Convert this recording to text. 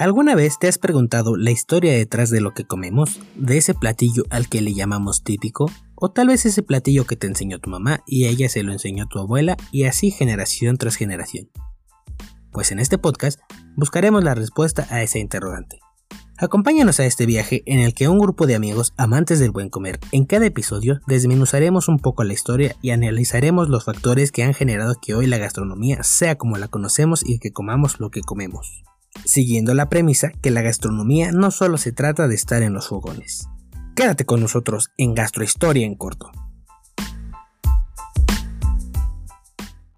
¿Alguna vez te has preguntado la historia detrás de lo que comemos? ¿De ese platillo al que le llamamos típico? ¿O tal vez ese platillo que te enseñó tu mamá y ella se lo enseñó tu abuela y así generación tras generación? Pues en este podcast buscaremos la respuesta a esa interrogante. Acompáñanos a este viaje en el que un grupo de amigos amantes del buen comer, en cada episodio desmenuzaremos un poco la historia y analizaremos los factores que han generado que hoy la gastronomía sea como la conocemos y que comamos lo que comemos siguiendo la premisa que la gastronomía no solo se trata de estar en los fogones. Quédate con nosotros en Gastrohistoria en corto.